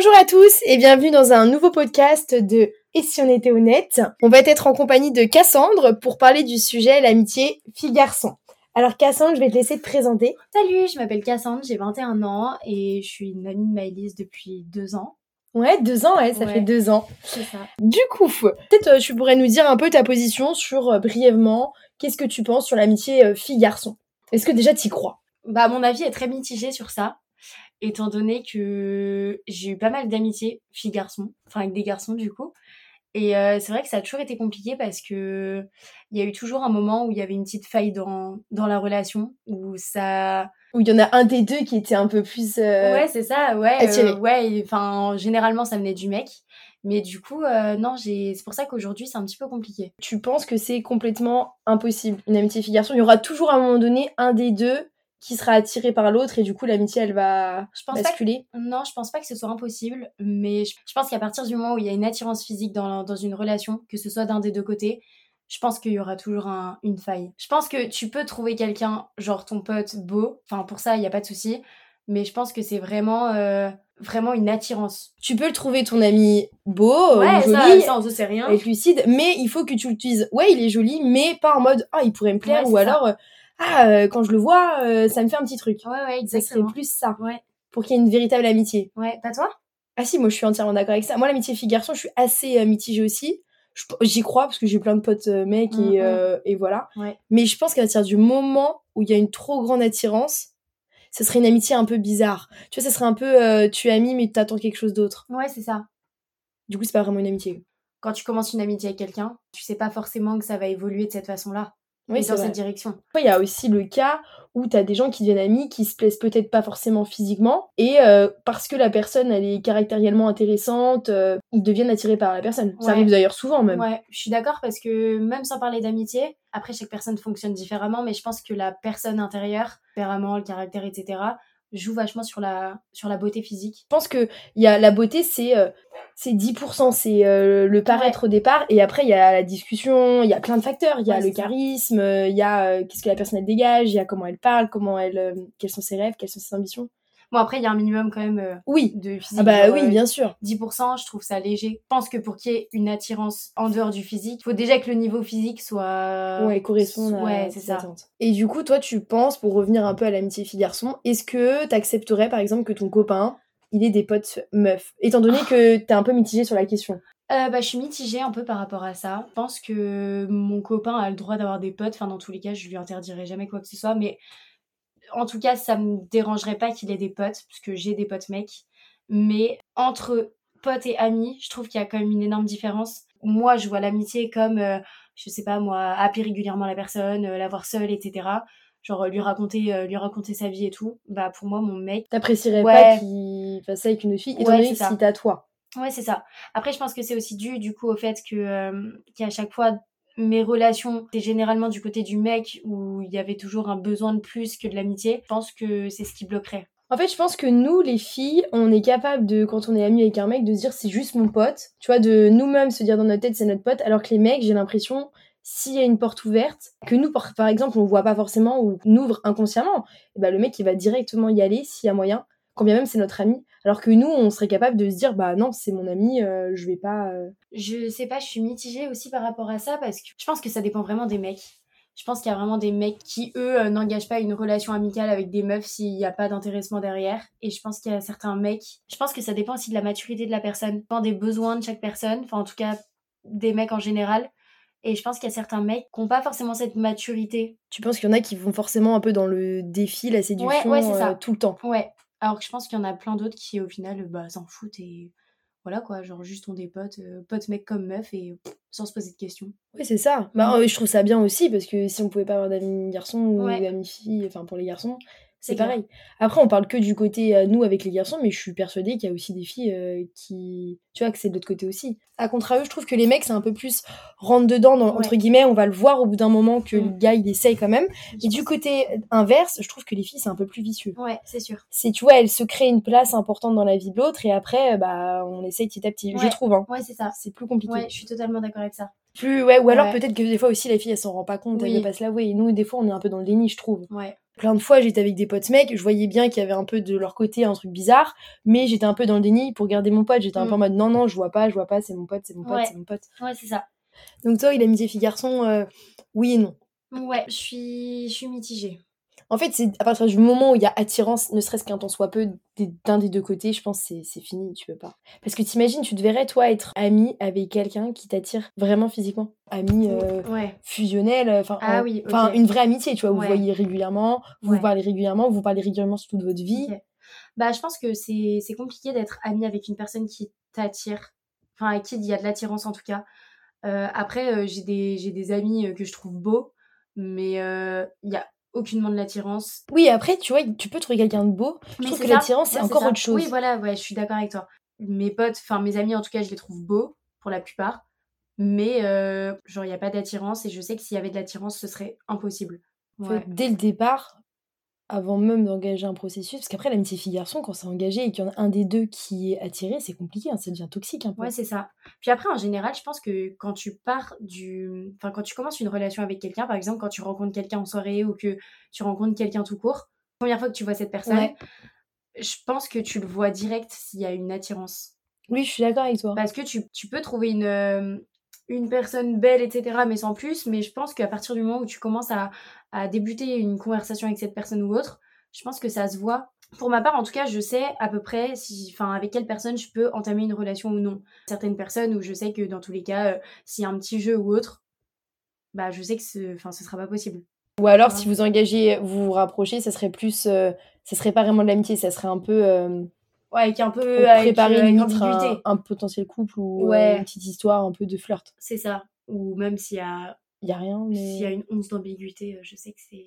Bonjour à tous et bienvenue dans un nouveau podcast de Et si on était honnête? On va être en compagnie de Cassandre pour parler du sujet l'amitié fille-garçon. Alors Cassandre, je vais te laisser te présenter. Salut, je m'appelle Cassandre, j'ai 21 ans et je suis une amie de Maëlys depuis deux ans. Ouais, deux ans, ouais, ça Ouais. fait deux ans. C'est ça. Du coup, peut-être euh, tu pourrais nous dire un peu ta position sur, euh, brièvement, qu'est-ce que tu penses sur l'amitié euh, fille-garçon? Est-ce que déjà t'y crois? Bah, mon avis est très mitigé sur ça, étant donné que j'ai eu pas mal d'amitiés filles-garçons, enfin avec des garçons du coup. Et euh, c'est vrai que ça a toujours été compliqué parce que il y a eu toujours un moment où il y avait une petite faille dans, dans la relation, où ça... Ou il y en a un des deux qui était un peu plus... euh, Ouais, c'est ça, ouais. euh, ouais, enfin, généralement ça venait du mec. Mais du coup, euh, non, j'ai... c'est pour ça qu'aujourd'hui c'est un petit peu compliqué. Tu penses que c'est complètement impossible, une amitié fille-garçon? Il y aura toujours à un moment donné un des deux qui sera attiré par l'autre et du coup l'amitié elle va Je pense pas que basculer. Non, je pense pas que ce soit impossible, mais je, je pense qu'à partir du moment où il y a une attirance physique dans, dans une relation, que ce soit d'un des deux côtés, je pense qu'il y aura toujours un- une faille. Je pense que tu peux trouver quelqu'un, genre ton pote, beau, enfin pour ça, il n'y a pas de souci, mais je pense que c'est vraiment, euh, vraiment une attirance. Tu peux le trouver ton ami beau, ouais, ou ça, joli, ça, on rien. avec lucide, mais il faut que tu l'utilises. Ouais, il est joli, mais pas en mode ah il pourrait me plaire Ouais, ou ça. alors euh, ah euh, quand je le vois euh, ça me fait un petit truc. Ouais, ouais, Ça exactement. plus ça Ouais, pour qu'il y ait une véritable amitié. ouais, pas toi? Ah si, moi je suis entièrement d'accord avec ça. Moi l'amitié fille-garçon, je suis assez euh, mitigée aussi. J'y crois parce que j'ai plein de potes euh, mecs et, euh, et voilà. Ouais. Mais je pense qu'à partir du moment où il y a une trop grande attirance, ce serait une amitié un peu bizarre. Tu vois, ça serait un peu euh, tu es ami mais t'attends quelque chose d'autre. Ouais, c'est ça. Du coup, c'est pas vraiment une amitié. Quand tu commences une amitié avec quelqu'un, tu sais pas forcément que ça va évoluer de cette façon-là, Oui, dans vrai. cette direction. Il y a aussi le cas où t'as des gens qui deviennent amis, qui se plaisent peut-être pas forcément physiquement, et euh, parce que la personne elle est caractériellement intéressante, euh, ils deviennent attirés par la personne. Ça arrive d'ailleurs souvent même. Ouais, je suis d'accord parce que même sans parler d'amitié, après chaque personne fonctionne différemment, mais je pense que la personne intérieure, le caractère, etc., joue vachement sur la, sur la beauté physique. Je pense que il y a la beauté, c'est euh, c'est 10%, c'est euh, le paraître au départ, et après il y a la discussion, il y a plein de facteurs, il y a Ouais, le charisme, euh, il y a euh, qu'est-ce que la personne elle dégage, il y a comment elle parle, comment elle, euh, quels sont ses rêves, quelles sont ses ambitions. Bon, après, il y a un minimum quand même euh, Oui, de physique. ah bah oui, euh, bien sûr. 10%, je trouve ça léger. Je pense que pour qu'il y ait une attirance en dehors du physique, il faut déjà que le niveau physique soit... Ouais, correspondre à Ouais, c'est tes ça. attentes. Et du coup, toi, tu penses, pour revenir un peu à l'amitié fille-garçon, est-ce que t'accepterais, par exemple, que ton copain, il ait des potes meufs? Étant donné que t'es un peu mitigé sur la question. Euh, bah, je suis mitigée un peu par rapport à ça. Je pense que mon copain a le droit d'avoir des potes. Enfin, dans tous les cas, je lui interdirai jamais quoi que ce soit. Mais en tout cas, ça me dérangerait pas qu'il ait des potes, parce que j'ai des potes mecs. Mais entre potes et amis, je trouve qu'il y a quand même une énorme différence. Moi, je vois l'amitié comme, euh, je sais pas moi, appeler régulièrement la personne, euh, la voir seule, etc. Genre lui raconter, euh, lui raconter sa vie et tout. Bah pour moi, mon mec, T'apprécierais Ouais. pas qu'il fasse ça avec une fille, étant Ouais, donné que si t'as toi. Ouais, c'est ça. Après, je pense que c'est aussi dû du coup au fait que euh, qu'à chaque fois mes relations étaient généralement du côté du mec où il y avait toujours un besoin de plus que de l'amitié. Je pense que c'est ce qui bloquerait. En fait, je pense que nous, les filles, on est capable de, quand on est amis avec un mec, de se dire c'est juste mon pote. Tu vois, de nous-mêmes se dire dans notre tête c'est notre pote, alors que les mecs, j'ai l'impression, s'il y a une porte ouverte, que nous, par, exemple, on voit pas forcément ou on ouvre inconsciemment, et ben le mec, il va directement y aller s'il y a moyen, quand bien même c'est notre ami. Alors que nous, on serait capable de se dire bah non, c'est mon ami, euh, je vais pas. euh, Je sais pas, je suis mitigée aussi par rapport à ça parce que je pense que ça dépend vraiment des mecs. Je pense qu'il y a vraiment des mecs qui, eux, euh, n'engagent pas une relation amicale avec des meufs s'il n'y a pas d'intéressement derrière. Et je pense qu'il y a certains mecs. Je pense que ça dépend aussi de la maturité de la personne, dépend des besoins de chaque personne, enfin en tout cas des mecs en général. Et je pense qu'il y a certains mecs qui n'ont pas forcément cette maturité. Tu penses qu'il y en a qui vont forcément un peu dans le défi, la séduction, ouais, c'est ça. euh, tout le temps. Ouais. Alors que je pense qu'il y en a plein d'autres qui, au final, bah, s'en foutent et voilà quoi. Genre juste ont des potes, euh, potes mecs comme meufs et sans se poser de questions. Oui, c'est ça. Bah, euh, je trouve ça bien aussi parce que si on pouvait pas avoir d'amis garçons ou Ouais. d'amis filles, enfin pour les garçons, c'est pareil. Après, on parle que du côté euh, nous avec les garçons, mais je suis persuadée qu'il y a aussi des filles euh, qui. Tu vois, que c'est de l'autre côté aussi. A contrario, je trouve que les mecs, c'est un peu plus rentre dedans, dans- entre guillemets, on va le voir au bout d'un moment que le Mm. gars il essaye quand même. Et du côté inverse, je trouve que les filles, c'est un peu plus vicieux. Ouais, c'est sûr. C'est, tu vois, elles se créent une place importante dans la vie de l'autre et après, bah, on essaye petit à petit. Je trouve, hein. Ouais, c'est ça. C'est plus compliqué. Ouais, je suis totalement d'accord avec ça. Plus, ouais, ou alors Ouais. peut-être que des fois aussi la fille elle s'en rend pas compte, elle veut pas se. Et nous, des fois, on est un peu dans le déni, je trouve. Ouais. Plein de fois, j'étais avec des potes mecs, je voyais bien qu'il y avait un peu de leur côté un truc bizarre, mais j'étais un peu dans le déni pour garder mon pote. J'étais un peu en Mm. mode non, non, je vois pas, je vois pas, c'est mon pote, c'est mon pote, Ouais. c'est mon pote. Ouais, c'est ça. Donc toi, il amitié fille-garçon, euh, oui et non. Ouais, je suis, je suis mitigée. En fait, c'est à partir du moment où il y a attirance, ne serait-ce qu'un temps soit peu, d'un des deux côtés, je pense que c'est- fini, tu peux pas. Parce que t'imagines, tu te verrais, toi, être ami avec quelqu'un qui t'attire vraiment physiquement. Ami euh, Ouais. fusionnel, enfin, Ah en- oui, enfin, une vraie amitié, tu vois, vous Ouais. voyez régulièrement, vous Ouais. vous parlez régulièrement, vous vous parlez régulièrement sur toute votre vie. Bah, je pense que c'est compliqué d'être ami avec une personne qui t'attire, enfin, à qui il y a de l'attirance en tout cas. Euh, après, euh, j'ai des, des amis euh, que je trouve beaux, mais euh, il y a aucunement de l'attirance. Oui, après, tu vois, tu peux trouver quelqu'un de beau. Je Mais trouve c'est que l'attirance, c'est Ouais, encore autre chose. Oui, voilà, ouais, je suis d'accord avec toi. Mes potes, enfin mes amis en tout cas, je les trouve beaux pour la plupart, mais euh, genre il n'y a pas d'attirance et je sais que s'il y avait de l'attirance, ce serait impossible. Ouais. dès le départ, avant même d'engager un processus, parce qu'après, l'amitié fille-garçon, quand c'est engagé et qu'il y en a un des deux qui est attiré, c'est compliqué, hein, ça devient toxique un peu. Ouais, c'est ça. Puis après, en général, je pense que quand tu pars du. Enfin, quand tu commences une relation avec quelqu'un, par exemple, quand tu rencontres quelqu'un en soirée ou que tu rencontres quelqu'un tout court, première fois que tu vois cette personne, Ouais. je pense que tu le vois direct s'il y a une attirance. Oui, je suis d'accord avec toi. Parce que tu, tu peux trouver une, euh, une personne belle, etc., mais sans plus. Mais je pense qu'à partir du moment où tu commences à, à débuter une conversation avec cette personne ou autre, je pense que ça se voit. Pour ma part, en tout cas, je sais à peu près si, enfin, avec quelle personne je peux entamer une relation ou non. Certaines personnes où je sais que dans tous les cas, euh, s'il y a un petit jeu ou autre, bah, je sais que ce, enfin, ce sera pas possible. Ou alors, Ouais. si vous engagez, vous vous rapprochez, ça serait plus. euh, ça serait pas vraiment de l'amitié, ça serait un peu. euh, Ouais, avec un pour peu avec, préparer euh, avec limite ambiguïté. un, un potentiel couple ou euh, Ouais. une petite histoire un peu de flirt. C'est ça. Ou même s'il y a, Il y a rien, mais. s'il y a une once d'ambiguïté, euh, je sais que c'est.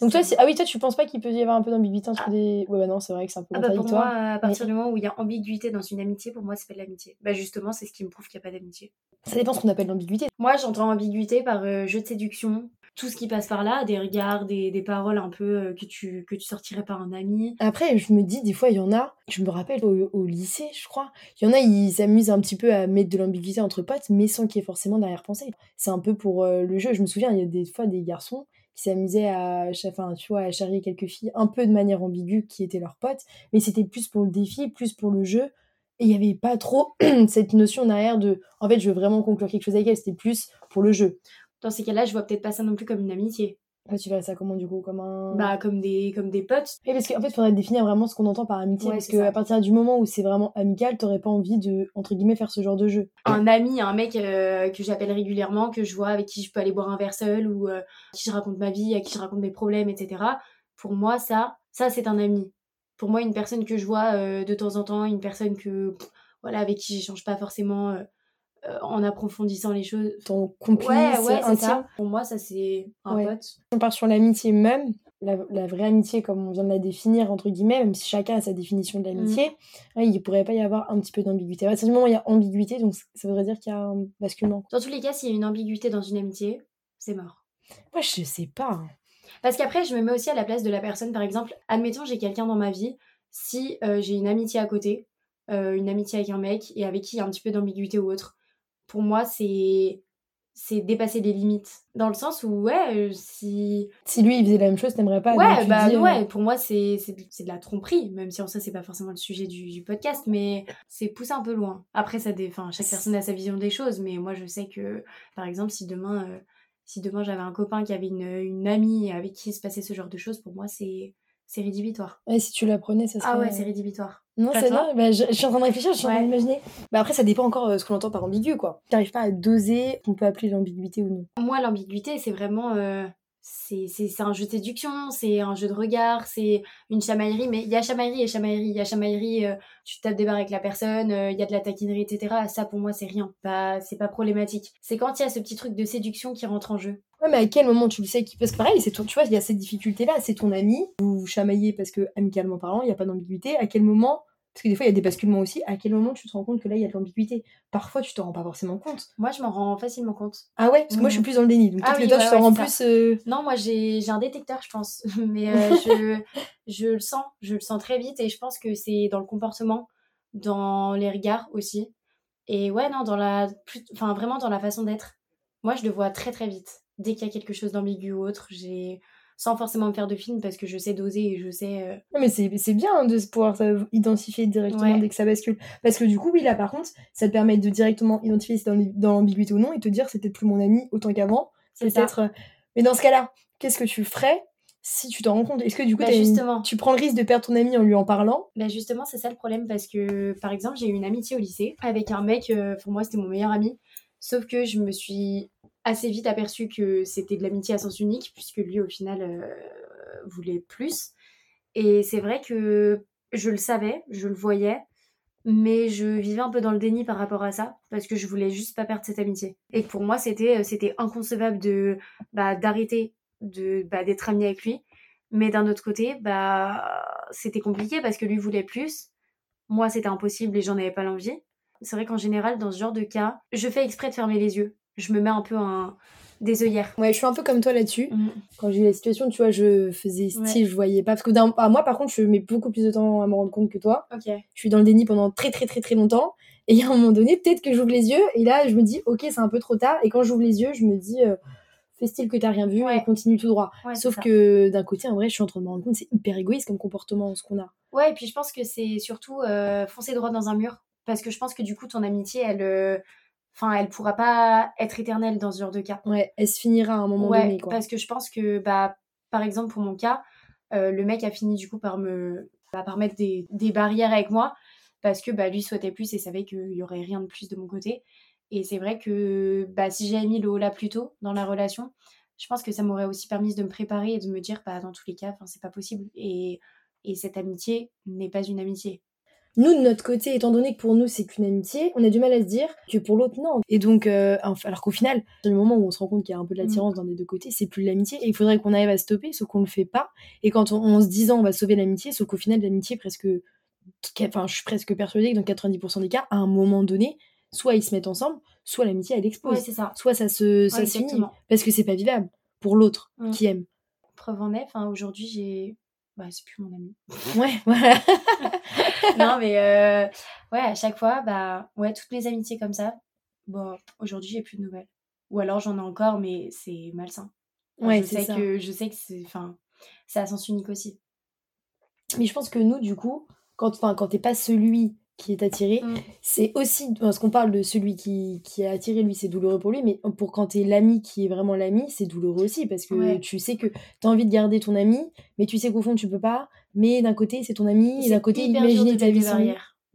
Donc toi, ah oui, toi, tu penses pas qu'il peut y avoir un peu d'ambiguïté entre des. Ouais, bah non, c'est vrai que c'est un peu Ah bah pour moi, à partir du moment où il y a ambiguïté dans une amitié, pour moi, c'est pas de l'amitié. Bah justement, c'est ce qui me prouve qu'il n'y a pas d'amitié. Ça dépend ce qu'on appelle l'ambiguïté. Moi, j'entends ambiguïté par euh, jeu de séduction, tout ce qui passe par là, des regards, des, des paroles un peu euh, que, tu, que tu sortirais par un ami. Après, je me dis, des fois, il y en a, je me rappelle au, lycée, je crois, il y en a, ils s'amusent un petit peu à mettre de l'ambiguïté entre potes, mais sans qu'il y ait forcément d'arrière-pensée. C'est un peu pour euh, le jeu. Je me souviens, il y a des fois des garçons qui s'amusaient à, enfin, tu vois, à charrier quelques filles un peu de manière ambiguë qui étaient leurs potes, mais c'était plus pour le défi, plus pour le jeu. Et il n'y avait pas trop cette notion derrière de, en fait, je veux vraiment conclure quelque chose avec elle, c'était plus pour le jeu. Dans ces cas-là, je vois peut-être pas ça non plus comme une amitié. Là, tu verrais ça comment, du coup, comme un... Bah comme des, comme des potes. Oui, parce qu'en fait, il faudrait définir vraiment ce qu'on entend par amitié. Ouais, parce qu'à partir du moment où c'est vraiment amical, t'aurais pas envie de, entre guillemets, faire ce genre de jeu. Un ami, un mec euh, que j'appelle régulièrement, que je vois, avec qui je peux aller boire un verre seul, ou euh, à qui je raconte ma vie, à qui je raconte mes problèmes, etc. Pour moi, ça, ça c'est un ami. Pour moi, une personne que je vois euh, de temps en temps, une personne que, pff, voilà, avec qui j'échange pas forcément euh, euh, en approfondissant les choses. Ton complice Ouais, intime. Pour moi, ça c'est un Ouais. pote. On part sur l'amitié même, la, la vraie amitié comme on vient de la définir, entre guillemets, même si chacun a sa définition de l'amitié, Mm. ouais, il pourrait pas y avoir un petit peu d'ambiguïté. À partir du moment où il y a ambiguïté, donc ça voudrait dire qu'il y a un basculement. Dans tous les cas, s'il y a une ambiguïté dans une amitié, c'est mort. Moi, je sais pas. hein. Parce qu'après, je me mets aussi à la place de la personne. Par exemple, admettons, j'ai quelqu'un dans ma vie. Si euh, j'ai une amitié à côté, euh, une amitié avec un mec et avec qui il y a un petit peu d'ambiguïté ou autre, pour moi, c'est c'est dépasser les limites. Dans le sens où, ouais, euh, si. Si lui, il faisait la même chose, t'aimerais pas. Ouais, bah dis, euh, ouais, pour moi, c'est c'est de c'est de la tromperie, même si en ça, c'est pas forcément le sujet du, du podcast, mais c'est poussé un peu loin. Après, ça dé... enfin, chaque personne a sa vision des choses, mais moi, je sais que, par exemple, si demain, euh, si demain j'avais un copain qui avait une, une amie avec qui il se passait ce genre de choses, pour moi, c'est c'est rédhibitoire. Ouais, si tu l'apprenais, ça serait. Ah ouais, c'est rédhibitoire. Non, c'est non, bah, je, je suis en train de réfléchir, je suis en train d'imaginer. Bah après, ça dépend encore de ce qu'on entend par ambigu, quoi. T'arrives pas à doser ce qu'on peut appeler l'ambiguïté ou non. Moi, l'ambiguïté, c'est vraiment. euh, c'est c'est- c'est un jeu de séduction, c'est un jeu de regard, c'est une chamaillerie, mais il y a chamaillerie et chamaillerie. Il y a chamaillerie, euh, tu tapes des barres avec la personne, euh, il y a de la taquinerie, etc. Ça, pour moi, c'est rien. Pas, c'est pas problématique. C'est quand il y a ce petit truc de séduction qui rentre en jeu. Ouais, mais à quel moment tu le sais. Parce que pareil, c'est ton... tu vois, il y a cette difficulté-là, c'est ton ami, vous vous chamaillez parce que, amicalement parlant, il n'y a pas d'ambiguïté. À quel moment, parce que des fois il y a des basculements aussi, à quel moment tu te rends compte que là il y a de l'ambiguïté? Parfois tu t'en rends pas forcément compte. Moi, je m'en rends facilement compte. Ah ouais? Parce que moi je suis Mhm. plus dans le déni, donc Ah oui, que toi ouais, tu t'en ouais, rends plus. euh, Non, moi, j'ai j'ai un détecteur, je pense. Mais euh, je, je le sens. Je le sens très vite et je pense que c'est dans le comportement, dans les regards aussi. Et ouais, non, dans la. plus- Enfin, vraiment dans la façon d'être. Moi, je le vois très très vite. Dès qu'il y a quelque chose d'ambigu ou autre, j'ai. Sans forcément me faire de film parce que je sais doser et je sais. euh, Non, mais c'est bien de pouvoir ça, identifier directement Ouais. dès que ça bascule. Parce que du coup, oui, là, par contre, ça te permet de directement identifier si c'est dans dans l'ambiguïté ou non et te dire peut-être plus mon ami autant qu'avant. C'est. Peut-être. euh, Mais dans ce cas-là, qu'est-ce que tu ferais si tu t'en rends compte? Est-ce que du coup, Bah, une- justement. tu prends le risque de perdre ton ami en lui en parlant? Bah justement, c'est ça le problème parce que, par exemple, j'ai eu une amitié au lycée avec un mec, euh, pour moi, c'était mon meilleur ami. Sauf que je me suis assez vite aperçue que c'était de l'amitié à sens unique, puisque lui, au final, euh, voulait plus. Et c'est vrai que je le savais, je le voyais, mais je vivais un peu dans le déni par rapport à ça, parce que je voulais juste pas perdre cette amitié. Et pour moi, c'était, euh, c'était inconcevable de, bah, d'arrêter de, bah, d'être amie avec lui. Mais d'un autre côté, bah, c'était compliqué parce que lui voulait plus. Moi, c'était impossible et j'en avais pas l'envie. C'est vrai qu'en général, dans ce genre de cas, je fais exprès de fermer les yeux. Je me mets un peu un... des œillères. Ouais, je suis un peu comme toi là-dessus. Mm. Quand j'ai eu la situation, tu vois, je faisais style, Ouais. je voyais pas. Parce que ah, moi, par contre, je mets beaucoup plus de temps à me rendre compte que toi. Ok. Je suis dans le déni pendant très, très, très, très longtemps. Et a un moment donné, peut-être que j'ouvre les yeux. Et là, je me dis, ok, c'est un peu trop tard. Et quand j'ouvre les yeux, je me dis, euh, fais style que t'as rien vu Ouais. et continue tout droit. Ouais, Sauf que d'un côté, en vrai, je suis en train de me rendre compte, c'est hyper égoïste comme comportement, ce qu'on a. Ouais, et puis je pense que c'est surtout euh, foncer droit dans un mur. Parce que je pense que du coup, ton amitié, elle... euh, Enfin, elle pourra pas être éternelle dans ce genre de cas. Ouais, elle se finira à un moment ouais, donné, quoi. parce que je pense que, bah, par exemple, pour mon cas, euh, le mec a fini du coup par me bah, par mettre des, des barrières avec moi parce que bah, lui souhaitait plus et savait qu'il y aurait rien de plus de mon côté. Et c'est vrai que bah, si j'avais mis le haut là plus tôt dans la relation, je pense que ça m'aurait aussi permis de me préparer et de me dire, bah, dans tous les cas, c'est pas possible. Et, et cette amitié n'est pas une amitié. Nous, de notre côté, étant donné que pour nous, c'est qu'une amitié, on a du mal à se dire que pour l'autre, non. Et donc, euh, alors qu'au final, dans le moment où on se rend compte qu'il y a un peu de l'attirance dans les deux côtés, c'est plus de l'amitié. Et il faudrait qu'on arrive à stopper, sauf qu'on le fait pas. Et quand on, en se disant on va sauver l'amitié, sauf qu'au final, l'amitié, presque. Enfin, je suis presque persuadée que dans 90% des cas, à un moment donné, soit ils se mettent ensemble, soit l'amitié, elle explose. Ouais, c'est ça. soit ça se, ça se finit. Parce que c'est pas vivable pour l'autre Mm. qui aime. Preuve en est, aujourd'hui, j'ai. Bah, c'est plus mon ami. Ouais, voilà. non, mais euh, ouais, à chaque fois, bah, ouais, toutes mes amitiés comme ça, bon, aujourd'hui, j'ai plus de nouvelles. Ou alors j'en ai encore, mais c'est malsain. Enfin, Ouais, je c'est sais ça. que je sais que c'est, enfin, c'est à sens unique aussi. Mais je pense que nous, du coup, quand, enfin, quand t'es pas celui qui est attiré, Mm. c'est aussi, parce qu'on parle de celui qui, qui est attiré, lui, c'est douloureux pour lui, mais pour quand t'es l'ami qui est vraiment l'ami, c'est douloureux aussi, parce que Ouais. tu sais que t'as envie de garder ton ami, mais tu sais qu'au fond, tu peux pas, mais d'un côté, c'est ton ami, et d'un côté, imaginer ta vie sans.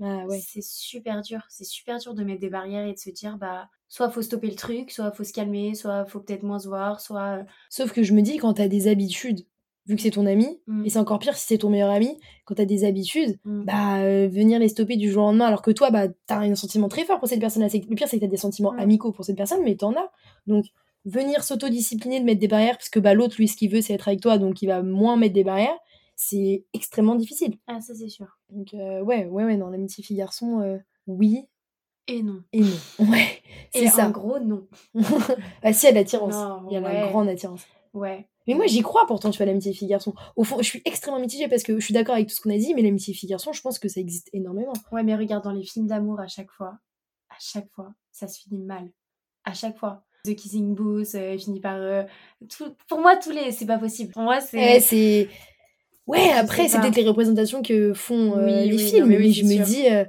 Ah ouais. C'est super dur. C'est super dur de mettre des barrières et de se dire, bah, soit faut stopper le truc, soit faut se calmer, soit faut peut-être moins se voir, soit. Sauf que je me dis, quand t'as des habitudes, vu que c'est ton ami, Mm. et c'est encore pire si c'est ton meilleur ami, quand t'as des habitudes, Mm. bah euh, venir les stopper du jour au lendemain, alors que toi, bah t'as un sentiment très fort pour cette personne-là. Le pire, c'est que t'as des sentiments Mm. amicaux pour cette personne, mais t'en as. Donc, venir s'autodiscipliner, de mettre des barrières, parce que bah l'autre, lui, ce qu'il veut, c'est être avec toi, donc il va moins mettre des barrières, c'est extrêmement difficile. Ah, ça, c'est sûr. Donc, euh, ouais, ouais, ouais, dans l'amitié fille-garçon, euh, oui Et non. et non. Ouais, c'est ça. un gros non. bah, si, il y a l'attirance. Non, Il y a la grande attirance. Ouais. Mais moi, j'y crois pourtant, tu vois, l'amitié fille-garçon. Au fond, je suis extrêmement mitigée parce que je suis d'accord avec tout ce qu'on a dit, mais l'amitié fille-garçon, je pense que ça existe énormément. Ouais, mais regarde, dans les films d'amour, à chaque fois, à chaque fois, ça se finit mal. À chaque fois. The Kissing Booth euh, finit par. euh, tout... Pour moi, tous les. C'est pas possible. Pour moi, c'est. Eh, c'est. Ouais, après, c'est peut-être les représentations que font euh, Oui, les oui, films, non, mais oui, je me dis. euh,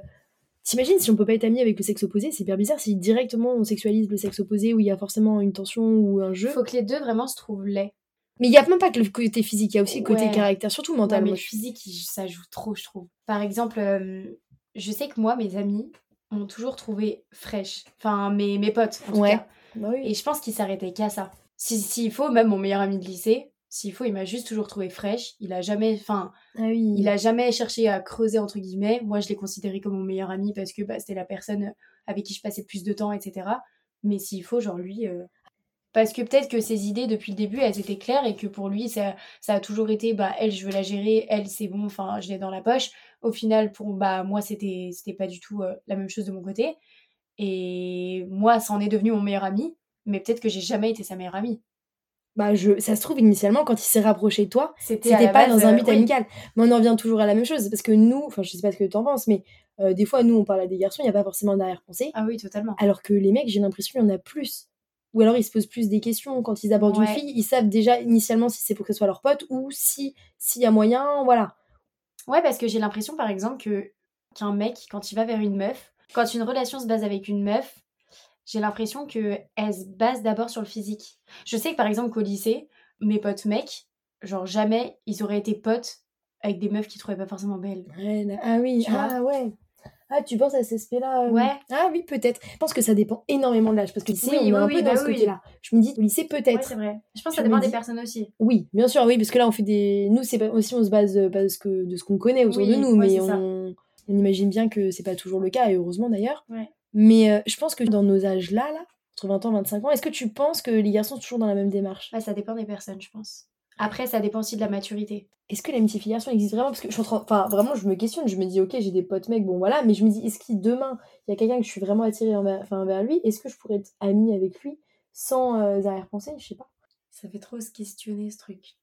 T'imagines si on peut pas être ami avec le sexe opposé, c'est hyper bizarre si directement on sexualise le sexe opposé où il y a forcément une tension ou un jeu. Faut que les deux vraiment se trouvent laids. Mais il y a même pas que le côté physique, il y a aussi le côté Ouais. caractère, surtout Ouais, mental. mais le physique, il- ça joue trop, je trouve. Par exemple, euh, je sais que moi, mes amis m'ont toujours trouvé fraîche. Enfin, mes, mes potes, en tout Ouais. cas. Bah oui. Et je pense qu'ils s'arrêtaient qu'à ça. Si- S'il faut, même mon meilleur ami de lycée, s'il faut, il m'a juste toujours trouvé fraîche. Il a jamais. Enfin, Ah oui. Il a jamais cherché à creuser entre guillemets. Moi, je l'ai considéré comme mon meilleur ami parce que bah, c'était la personne avec qui je passais le plus de temps, etc. Mais s'il faut, genre lui, euh, parce que peut-être que ses idées depuis le début, elles étaient claires et que pour lui, ça, ça a toujours été, bah elle, je veux la gérer, elle, c'est bon, enfin, je l'ai dans la poche. Au final, pour bah moi, c'était, c'était pas du tout euh, la même chose de mon côté. Et moi, ça en est devenu mon meilleur ami, mais peut-être que j'ai jamais été sa meilleure amie. Bah, je... ça se trouve, initialement, quand il s'est rapproché de toi, C'était pas base, dans un euh, but oui. amical. Mais on en revient toujours à la même chose. Parce que nous, enfin, je sais pas ce que t'en penses, mais euh, des fois, nous, on parle à des garçons, il n'y a pas forcément d'arrière-pensée. Ah oui, totalement. Alors que les mecs, j'ai l'impression qu'il y en a plus. Ou alors ils se posent plus des questions quand ils abordent une fille, ils savent déjà initialement si c'est pour que ce soit leur pote ou si s'il y a moyen, voilà. Ouais, parce que j'ai l'impression, par exemple, que qu'un mec, quand il va vers une meuf, quand une relation se base avec une meuf, j'ai l'impression que elle se base d'abord sur le physique. Je sais que, par exemple, qu'au lycée, mes potes mecs, genre jamais ils auraient été potes avec des meufs qu'ils trouvaient pas forcément belles. Ouais, ah oui, ah ouais. Ah, tu penses à cet aspect-là euh, Ouais. Ah oui, peut-être. Je pense que ça dépend énormément de l'âge. Parce que lycée, Oui, on est oui, un oui, peu bah dans ce oui. côté-là. Je me dis, au lycée, Ouais, peut-être. c'est vrai. Je pense que ça dépend dis- des personnes aussi. oui, bien sûr, oui, parce que là, on fait des. Nous, c'est pas... aussi, on se base euh, parce que... de ce qu'on connaît autour de nous, mais on... on imagine bien que c'est pas toujours le cas, et heureusement d'ailleurs. Ouais. Mais euh, je pense que dans nos âges-là, là, entre 20 ans et 25 ans, est-ce que tu penses que les garçons sont toujours dans la même démarche? Ouais, ça dépend des personnes, je pense. Après, ça dépend aussi de la maturité. Est-ce que l'amitié fille-garçon existe vraiment? Parce que je suis en train... Enfin, vraiment, je me questionne. Je me dis, ok, j'ai des potes mecs, bon voilà. Mais je me dis, est-ce que demain, il y a quelqu'un que je suis vraiment attirée envers, enfin, vers lui Est-ce que je pourrais être amie avec lui sans euh, arrière-pensée? Je sais pas. Ça fait trop se questionner ce truc.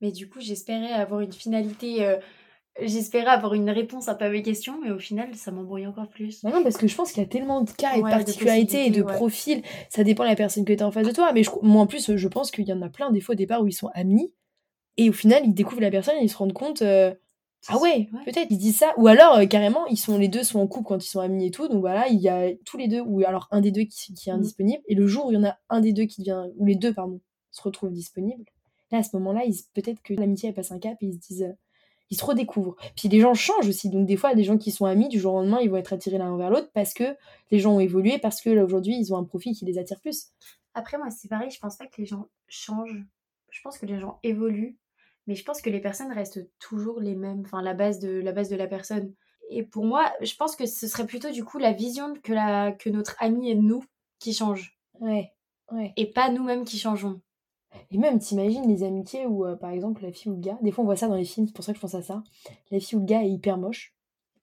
Mais du coup, j'espérais avoir une finalité. euh, J'espérais avoir une réponse un peu à mes questions, mais au final, ça m'embrouille encore plus. Non, parce que je pense qu'il y a tellement de cas et de Ouais, de particularités et de ouais. profils. Ça dépend de la personne que tu as en face de toi. Mais je... moi, en plus, je pense qu'il y en a plein des fois au départ où ils sont amis. Et au final, ils découvrent la personne et ils se rendent compte. euh, Ah ouais, Ouais. peut-être, ils disent ça. Ou alors, euh, carrément, ils sont les deux sont en couple quand ils sont amis et tout. Donc voilà, il y a tous les deux, ou alors un des deux qui, qui est Mm. indisponible. Et le jour où il y en a un des deux qui devient, ou les deux, pardon, se retrouvent disponibles, là, à ce moment-là, peut-être que l'amitié, elle passe un cap et ils se disent. euh, Ils se redécouvrent. Puis les gens changent aussi. Donc des fois, des gens qui sont amis, du jour au lendemain, ils vont être attirés l'un vers l'autre parce que les gens ont évolué, parce que là, aujourd'hui, ils ont un profil qui les attire plus. Après, moi, c'est pareil, je pense pas que les gens changent. Je pense que les gens évoluent, mais je pense que les personnes restent toujours les mêmes, enfin, la base de la, base de la personne. Et pour moi, je pense que ce serait plutôt du coup la vision que, la, que notre ami et nous qui change, Ouais. Ouais. et pas nous-mêmes qui changeons. Et même, t'imagines les amitiés où, euh, par exemple, la fille ou le gars, des fois on voit ça dans les films, c'est pour ça que je pense à ça. La fille ou le gars est hyper moche.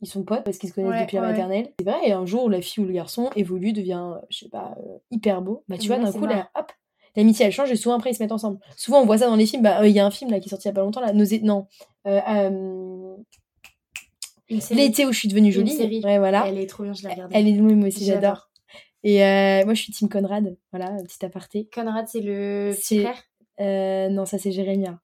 Ils sont potes parce qu'ils se connaissent Ouais, depuis la maternelle. C'est vrai, et un jour, la fille ou le garçon évolue, devient, je sais pas, euh, hyper beau. Bah, tu Ouais, vois, d'un coup, là, hop, l'amitié elle change et souvent après ils se mettent ensemble. Souvent on voit ça dans les films. Bah, euh, il y a un film là qui est sorti il y a pas longtemps, là, Nausée- non, euh. L'été où je suis devenue jolie. série. Ouais, voilà. Elle est trop bien, je l'ai regardée. Elle est oui, moi aussi, J'adore. Et euh, moi, je suis Team Conrad. Voilà, petit aparté. Conrad, c'est le petit C'est- frère? Euh, non, ça, c'est Jérémia.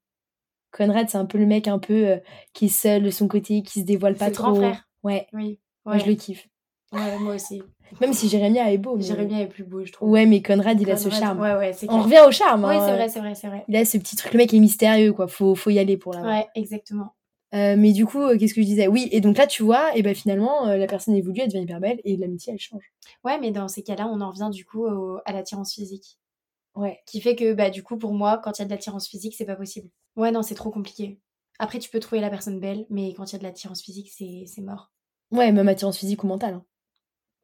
Conrad, c'est un peu le mec un peu euh, qui est seul de son côté, qui se dévoile pas C'est trop. grand frère? Ouais, Oui. moi, Ouais. je le kiffe. Ouais, moi aussi. Même si Jérémia est beau. Mais... Jérémie est plus beau, je trouve. Ouais, mais Conrad, il a ce charme. Ouais, ouais, c'est On revient au charme. Oui, hein. c'est vrai, c'est vrai, c'est vrai. Il a ce petit truc. Le mec est mystérieux, quoi. Faut, faut y aller pour l'avoir. Ouais, exactement. Euh, mais du coup, euh, qu'est-ce que je disais? Oui, et donc là, tu vois, et ben finalement, euh, la personne évolue, elle devient hyper belle, et l'amitié, elle change. Ouais, mais dans ces cas-là, on en revient du coup au- à l'attirance physique. Ouais. Qui fait que, bah, du coup, pour moi, quand il y a de l'attirance physique, c'est pas possible. Ouais, non, c'est trop compliqué. Après, tu peux trouver la personne belle, mais quand il y a de l'attirance physique, c'est c'est mort. Ouais, même attirance physique ou mentale. hein.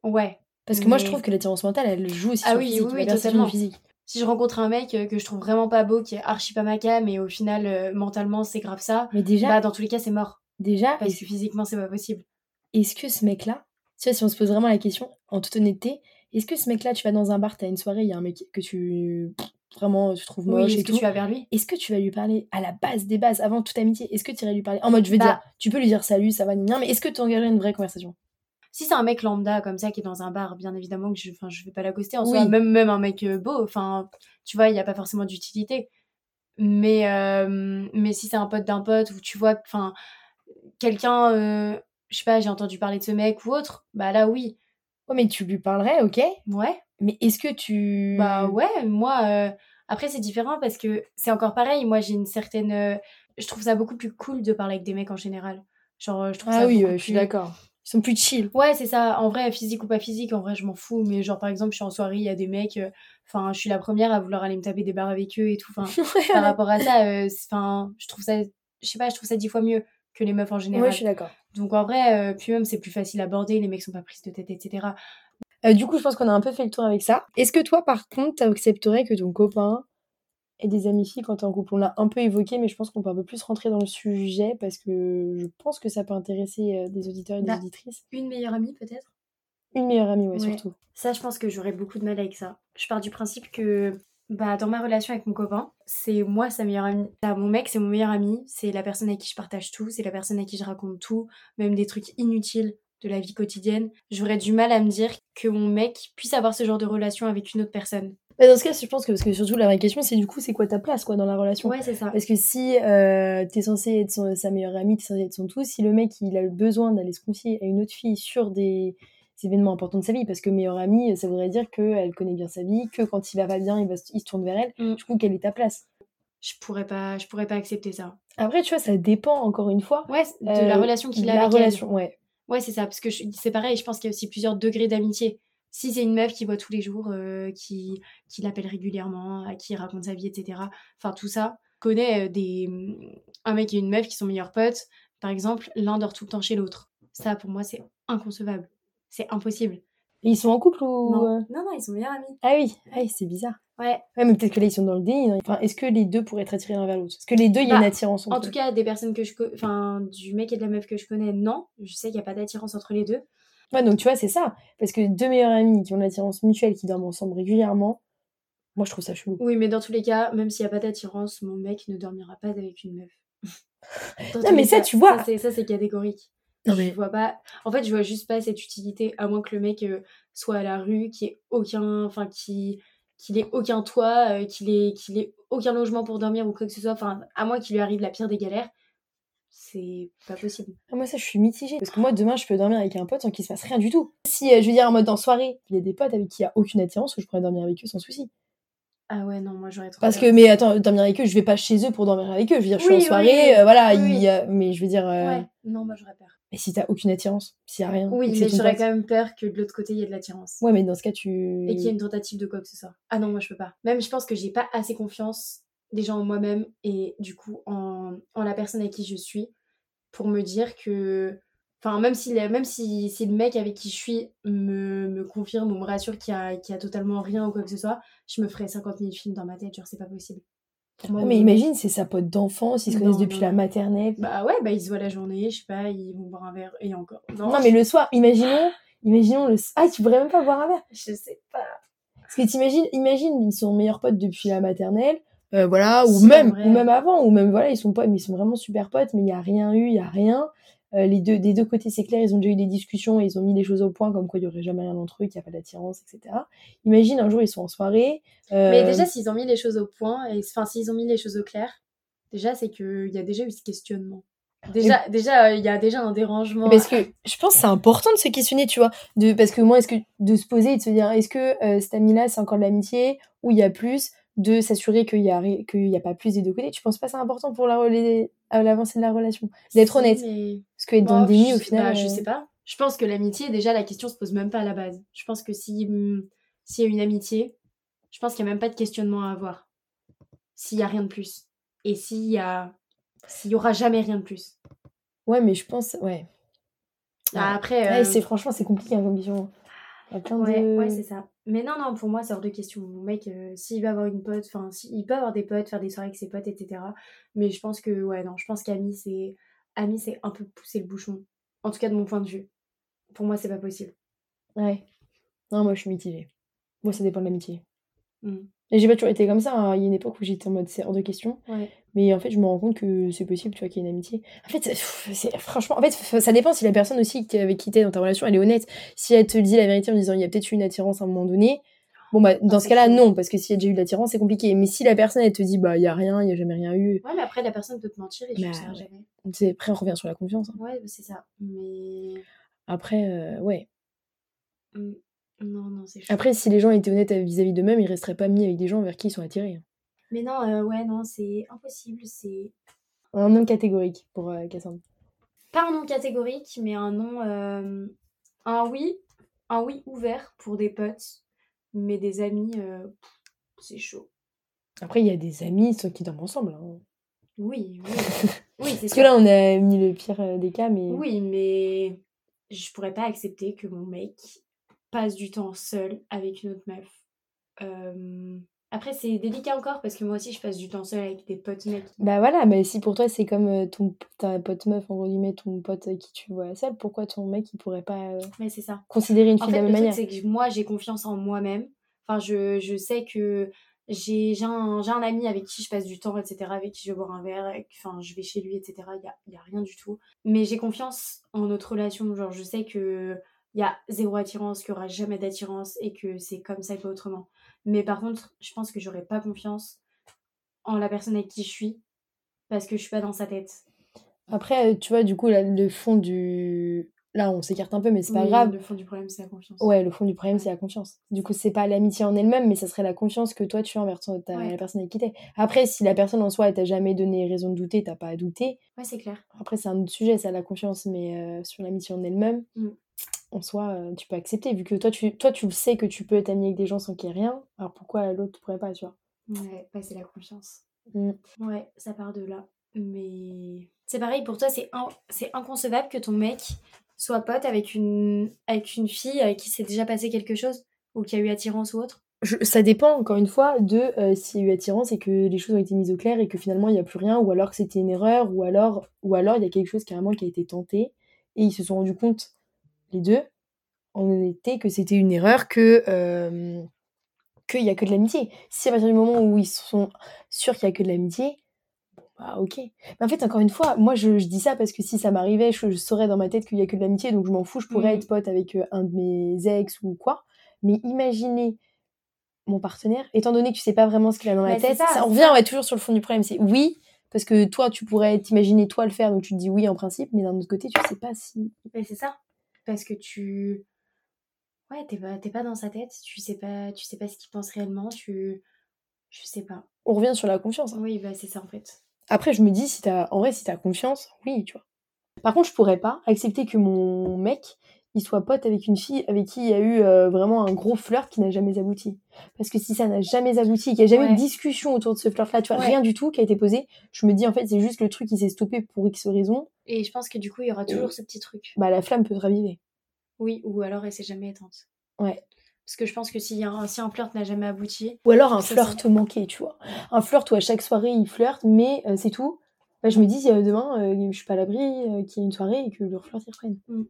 Ouais. Parce que moi, je trouve que l'attirance mentale, elle joue aussi Ah sur oui, physique. oui, la oui, du physique. Si je rencontre un mec euh, que je trouve vraiment pas beau, qui est archi pas ma cam, et au final, euh, mentalement, c'est grave ça, Mais déjà, bah, dans tous les cas, c'est mort. déjà Parce est-ce que physiquement, c'est pas possible. est-ce que ce mec-là, tu vois, si on se pose vraiment la question, en toute honnêteté, est-ce que ce mec-là, tu vas dans un bar, t'as une soirée, il y a un mec que tu vraiment tu trouves Oui, moche est-ce et que tout. tu vas vers lui? Est-ce que tu vas lui parler à la base des bases, avant toute amitié Est-ce que tu irais lui parler? En mode, je veux Bah. dire, tu peux lui dire salut, ça va, ni rien, mais est-ce que tu engagerais une vraie conversation? Si c'est un mec lambda comme ça qui est dans un bar, bien évidemment que je, enfin, je vais pas l'accoster en Oui. soi. Même, même un mec euh, beau, enfin, tu vois, il n'y a pas forcément d'utilité. Mais, euh, mais si c'est un pote d'un pote ou tu vois, enfin, quelqu'un, euh, je sais pas, j'ai entendu parler de ce mec ou autre, bah là oui. Ouais, mais tu lui parlerais, ok Ouais, Mais est-ce que tu. bah ouais, moi, euh, après c'est différent parce que c'est encore pareil. Moi j'ai une certaine. je trouve ça beaucoup plus cool de parler avec des mecs en général. Genre, je trouve Ah ça oui, je suis d'accord. Ils sont plus chill. Ouais, c'est ça. En vrai, physique ou pas physique, en vrai, je m'en fous. Mais genre, par exemple, je suis en soirée, il y a des mecs. euh, Enfin, je suis la première à vouloir aller me taper des barres avec eux et tout. Enfin, par rapport à ça, euh, enfin, je trouve ça, je sais pas, je trouve ça dix fois mieux que les meufs en général. Ouais, je suis d'accord. Donc en vrai, euh, puis même, c'est plus facile à aborder. Les mecs sont pas prises de tête, etc. Euh, du coup, je pense qu'on a un peu fait le tour avec ça. Est-ce que toi, par contre, tu accepterais que ton copain ait des amis filles quand t'es en couple On l'a un peu évoqué, mais je pense qu'on peut un peu plus rentrer dans le sujet parce que je pense que ça peut intéresser euh, des auditeurs et des Bah. auditrices. Une meilleure amie, peut-être? Une meilleure amie, ouais, Ouais. surtout. Ça, je pense que j'aurais beaucoup de mal avec ça. Je pars du principe que bah, dans ma relation avec mon copain, c'est moi sa meilleure amie. Bah, mon mec, c'est mon meilleur ami. C'est la personne avec qui je partage tout. C'est la personne à qui je raconte tout. Même des trucs inutiles de la vie quotidienne. J'aurais du mal à me dire que mon mec puisse avoir ce genre de relation avec une autre personne. Bah, dans ce cas, je pense que, parce que surtout la vraie question, c'est du coup, c'est quoi ta place quoi, dans la relation? Ouais, c'est ça. Parce que si euh, t'es censé être son- sa meilleure amie, t'es censé être son tout, si le mec il a le besoin d'aller se confier à une autre fille sur des événements importants de sa vie, parce que meilleure amie, ça voudrait dire qu'elle connaît bien sa vie, que quand il va pas bien, il, va, se- il se tourne vers elle, Mm. du coup, quelle est ta place? Je pourrais pas, je pourrais pas accepter ça. Après, tu vois, ça dépend encore une fois Ouais, de euh, la relation qu'il a la avec elle. relation, ouais. Ouais, c'est ça, parce que c'est pareil, je pense qu'il y a aussi plusieurs degrés d'amitié. Si c'est une meuf qui voit tous les jours, euh, qui, qui l'appelle régulièrement, à qui il raconte sa vie, etc. Enfin, tout ça. Je connais euh, des, un mec et une meuf qui sont meilleurs potes. Par exemple, l'un dort tout le temps chez l'autre. Ça, pour moi, c'est inconcevable. C'est impossible. Et ils sont en couple ou... Non. euh? Non, non, ils sont meilleurs amis. Ah oui, ah c'est bizarre. Ouais. Ouais, mais peut-être que là, ils sont dans le déni. Enfin, est-ce que les deux pourraient être attirés l'un vers l'autre? Est-ce que les deux, il y a Bah, une attirance entre En tout cas, des personnes que je enfin, du mec et de la meuf que je connais, non. Je sais qu'il n'y a pas d'attirance entre les deux. Ouais, donc tu vois, c'est ça. Parce que deux meilleurs amis qui ont une attirance mutuelle, qui dorment ensemble régulièrement, moi, je trouve ça chelou. Oui, mais dans tous les cas, même s'il n'y a pas d'attirance, mon mec ne dormira pas avec une meuf. Non, mais ça, cas, tu vois. Ça, c'est- catégorique. Non, Je mais- vois pas. En fait, je vois juste pas cette utilité, à moins que le mec euh, soit à la rue, qui ait aucun. Enfin, qui qu'il ait aucun toit, euh, qu'il ait, qu'il ait aucun logement pour dormir ou quoi que ce soit. Enfin, à moins qu'il lui arrive la pire des galères, c'est pas possible. Ah, moi, ça, je suis mitigée. Parce que moi, demain, je peux dormir avec un pote sans qu'il se passe rien du tout. Si, euh, je veux dire, en mode en soirée, il y a des potes avec qui il n'y a aucune attirance, je pourrais dormir avec eux sans souci. Ah ouais, non, moi j'aurais trop. Parce que, mais attends, dormir avec eux, je vais pas chez eux pour dormir avec eux. Je veux dire, je suis Oui, en soirée, oui. euh, voilà, Oui, il y a- mais je veux dire. euh, Ouais, non, moi j'aurais peur. Mais si t'as aucune attirance, s'il y a rien. Oui, mais j'aurais quand même peur que de l'autre côté il y ait de l'attirance. Ouais, mais dans ce cas, tu. et qu'il y ait une tentative de quoi que ce soit. Ah non, moi je peux pas. Même je pense que j'ai pas assez confiance déjà en moi-même et du coup en, en la personne avec qui je suis pour me dire que. Enfin, même si, même si, si le mec avec qui je suis me, me confirme ou me rassure qu'il y a, qu'il y a totalement rien ou quoi que ce soit, je me ferais 50 000 films dans ma tête, genre c'est pas possible. Moi, Ouais, mais imagine, c'est sa pote d'enfance, ils se Non, connaissent depuis non, la maternelle. Bah ouais, bah ils se voient la journée, je sais pas, ils vont boire un verre et encore. Non, Non, mais le soir, imaginons, imaginons le. Ah, tu pourrais même pas boire un verre. je sais pas. Parce que t'imagines, imagine, ils sont meilleurs potes depuis la maternelle, euh, voilà, ou même, vrai. ou même avant, ou même voilà, ils sont potes, mais ils sont vraiment super potes, mais il y a rien eu, il y a rien. Euh, les deux, des deux côtés, c'est clair, ils ont déjà eu des discussions, et ils ont mis les choses au point, comme quoi il y aurait jamais rien entre eux, qu'il n'y a pas d'attirance, etc. Imagine un jour, ils sont en soirée. euh, Mais déjà, s'ils ont mis les choses au point, et enfin, s'ils ont mis les choses au clair, déjà, c'est qu'il y a déjà eu ce questionnement. Déjà, déjà, euh, il y a déjà un dérangement. Parce que je pense que c'est important de se questionner, tu vois. De, parce que moi, est-ce que de se poser et de se dire, est-ce que euh, cet ami-là, c'est encore de l'amitié ou il y a plus? De s'assurer qu'il n'y a, qu'il y a pas plus des deux côtés. Tu penses pas que c'est important pour la, à l'avancée de la relation D'être Si, honnête? mais- Parce qu'être dans le Bon, déni, je au final. bah, je euh, sais pas. Je pense que l'amitié, déjà, la question se pose même pas à la base. Je pense que si, hum, s'il y a une amitié, je pense qu'il n'y a même pas de questionnement à avoir. S'il y a rien de plus. Et s'il y a. S'il y aura jamais rien de plus. Ouais, mais je pense. Ouais. Ah, Après. Ouais, euh, c'est, franchement, c'est compliqué hein, comme question. Ouais, de. ouais, c'est ça. Mais non, non, pour moi, c'est hors de question. Mon mec, euh, s'il va avoir une pote, enfin, si- il peut avoir des potes, faire des soirées avec ses potes, etc. Mais je pense que, ouais, non, je pense qu'Ami, c'est Ami, c'est un peu pousser le bouchon. En tout cas, de mon point de vue. Pour moi, c'est pas possible. Ouais. Non, moi, je suis mitigée. Moi, ça dépend de l'amitié. Mm. Et j'ai pas toujours été comme ça. hein. Il y a une époque où j'étais en mode c'est hors de question. Ouais. Mais en fait, je me rends compte que c'est possible, tu vois, qu'il y ait une amitié. En fait, c'est franchement, en fait, ça dépend si la personne aussi qui- avec qui t'es dans ta relation, elle est honnête. Si elle te dit la vérité en disant il y a peut-être eu une attirance à un moment donné, bon bah dans ce c'est cas-là non, parce que s'il y a déjà eu de l'attirance, c'est compliqué. Mais si la personne elle te dit bah il y a rien, il y a jamais rien eu, Ouais, mais après, la personne peut te mentir et tu Bah, ouais. jamais. c'est après on revient sur la confiance. hein. Ouais, c'est ça. Mais. Après euh, ouais. mm, Non, non, c'est chaud. Après si les gens étaient honnêtes vis-à-vis d'eux-mêmes, ils resteraient pas mis avec des gens vers qui ils sont attirés. hein. Mais non, euh, ouais, non, c'est impossible. C'est Un nom catégorique pour euh, Cassandre. pas un nom catégorique, mais un nom. euh, Un oui, un oui ouvert pour des potes, mais des amis, c'est chaud. Après il y a des amis ceux qui dorment ensemble. hein. Oui, oui. oui, c'est Parce que là on a mis le pire des cas, mais Oui, mais je pourrais pas accepter que mon mec passe du temps seul avec une autre meuf. Euh, Après, c'est délicat encore parce que moi aussi je passe du temps seul avec des potes mecs. Bah voilà, mais si pour toi c'est comme euh, ton ta pote meuf, en gros guillemets, ton pote qui tu vois seul, pourquoi ton mec il pourrait pas euh, Mais c'est ça. considérer une En fille fait, de le la même truc, manière? c'est que moi, j'ai confiance en moi-même. Enfin, je, je sais que j'ai j'ai un, j'ai un ami avec qui je passe du temps, etc., avec qui je vais boire un verre, avec- enfin, je vais chez lui, etc. Il n'y a, y a rien du tout. Mais j'ai confiance en notre relation. Genre, je sais que il y a zéro attirance, qu'il n'y aura jamais d'attirance et que c'est comme ça et pas autrement. Mais par contre, je pense que j'aurais pas confiance en la personne avec qui je suis parce que je suis pas dans sa tête. Après, tu vois, du coup, le fond du. Là, on s'écarte un peu, mais c'est pas grave. Le fond du problème, c'est la confiance. Ouais, le fond du problème, c'est la confiance. Du coup, c'est pas l'amitié en elle-même, mais ça serait la confiance que toi, tu as envers ta, la personne avec qui t'es. Après, si la personne en soi, elle t'a jamais donné raison de douter, t'as pas à douter. Ouais, c'est clair. Après, c'est un autre sujet, ça, la confiance, mais euh, sur l'amitié en elle-même, mm. En soi, euh, tu peux accepter, vu que toi tu, toi, tu sais que tu peux être ami avec des gens sans qu'il y ait rien. Alors pourquoi l'autre pourrait pas, tu vois? Ouais, c'est la confiance. Mm. Ouais, ça part de là. Mais c'est pareil, pour toi, c'est c'est inconcevable que ton mec soit pote avec une, avec une fille avec qui s'est déjà passé quelque chose ou qui a eu attirance ou autre? Ça dépend encore une fois de euh, s'il y a eu attirance et que les choses ont été mises au clair et que finalement il n'y a plus rien ou alors que c'était une erreur ou alors ou alors il y a quelque chose carrément qui a été tenté et ils se sont rendus compte les deux en honnêteté que c'était une erreur que euh, qu'il n'y a que de l'amitié si à partir du moment où ils sont sûrs qu'il n'y a que de l'amitié ah ok. Mais en fait, encore une fois, moi je, dis ça parce que si ça m'arrivait, je, saurais dans ma tête qu'il y a que de l'amitié, donc je m'en fous, je pourrais mmh. être pote avec un de mes ex ou quoi. Mais imaginez mon partenaire, étant donné que tu sais pas vraiment ce qu'il a dans la bah, tête, ça, on revient toujours sur le fond du problème. C'est oui, parce que toi tu pourrais t'imaginer toi le faire, donc tu te dis oui en principe, mais d'un autre côté, tu sais pas si. Mais c'est ça. Parce que tu. Ouais, t'es pas, pas dans sa tête, tu sais pas, tu sais pas ce qu'il pense réellement, tu. Je sais pas. On revient sur la confiance. Hein. Oui, bah c'est ça en fait. Après, je me dis, si t'as, en vrai, si t'as confiance, oui, tu vois. Par contre, je pourrais pas accepter que mon mec, il soit pote avec une fille avec qui il y a eu euh, vraiment un gros flirt qui n'a jamais abouti. Parce que si ça n'a jamais abouti, qu'il n'y a jamais eu de discussion autour de ce flirt-là, tu vois, rien du tout qui a été posé, je me dis, en fait, c'est juste le truc qui s'est stoppé pour X raison. Et je pense que du coup, il y aura toujours ce petit truc. Bah, la flamme peut se raviver. Oui, ou alors elle s'est jamais éteinte. Ouais. Parce que je pense que si un, si un flirt n'a jamais abouti. Ou alors un flirt manqué, tu vois. Un flirt où à chaque soirée il flirte, mais euh, c'est tout. Bah, je me dis, demain, euh, je suis pas à l'abri euh, qu'il y ait une soirée et que le flirt y reprenne. Mm.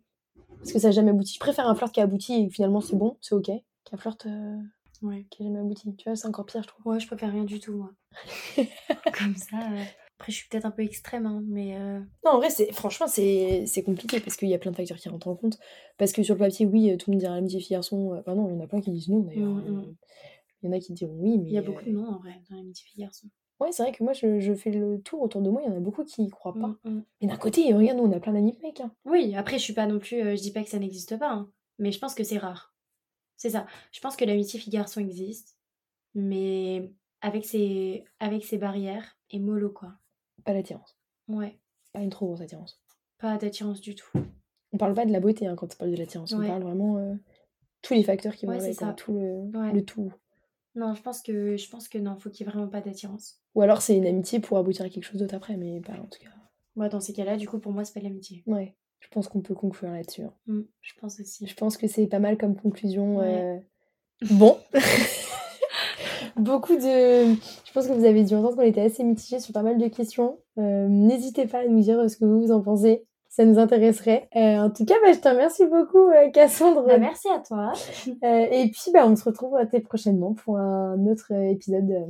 Parce que ça n'a jamais abouti. Je préfère un flirt qui a abouti et finalement c'est bon, c'est ok, qu'un flirt ouais. qui n'a jamais abouti. Tu vois, c'est encore pire, je trouve. Ouais, je préfère rien du tout, moi. Comme ça. Après, je suis peut-être un peu extrême, hein, mais. Non, en vrai, c'est franchement, c'est compliqué parce qu'il y a plein de facteurs qui rentrent en compte. Parce que sur le papier, oui, tout le monde dirait amitié fille-garçon. Bah non, il y en a plein qui disent non d'ailleurs. Mm, mm. Il y en a qui diront oui, mais. Il y a beaucoup de non en vrai dans l'amitié fille-garçon. Ouais, c'est vrai que moi, je, fais le tour autour de moi, il y en a beaucoup qui y croient pas. Mais mm, d'un côté, regarde, nous, on a plein d'amis mecs. Hein. Oui, après, je suis pas non plus. je dis pas que ça n'existe pas, hein, mais je pense que c'est rare. C'est ça. Je pense que l'amitié fille-garçon existe, mais avec ses, avec ses barrières et mollo, quoi. Pas l'attirance. Ouais. Pas une trop grosse attirance. Pas d'attirance du tout. On parle pas de la beauté hein, quand on parle de l'attirance. On parle vraiment euh, tous les facteurs qui vont avec, ça. tout le, le, tout. Non, je pense que je pense que non, faut qu'il y ait vraiment pas d'attirance. Ou alors c'est une amitié pour aboutir à quelque chose d'autre après, mais pas en tout cas. Moi, dans ces cas-là, du coup, pour moi, c'est pas l'amitié. Ouais. Je pense qu'on peut conclure là-dessus. Hein. Mmh, je pense aussi. Je pense que c'est pas mal comme conclusion. Euh, bon. beaucoup de. Je pense que vous avez dû entendre qu'on était assez mitigés sur pas mal de questions. Euh, n'hésitez pas à nous dire ce que vous, en pensez. Ça nous intéresserait. Euh, en tout cas, bah, je te remercie beaucoup, euh, Cassandre. Bah, merci à toi. et puis, bah, on se retrouve très prochainement pour un autre épisode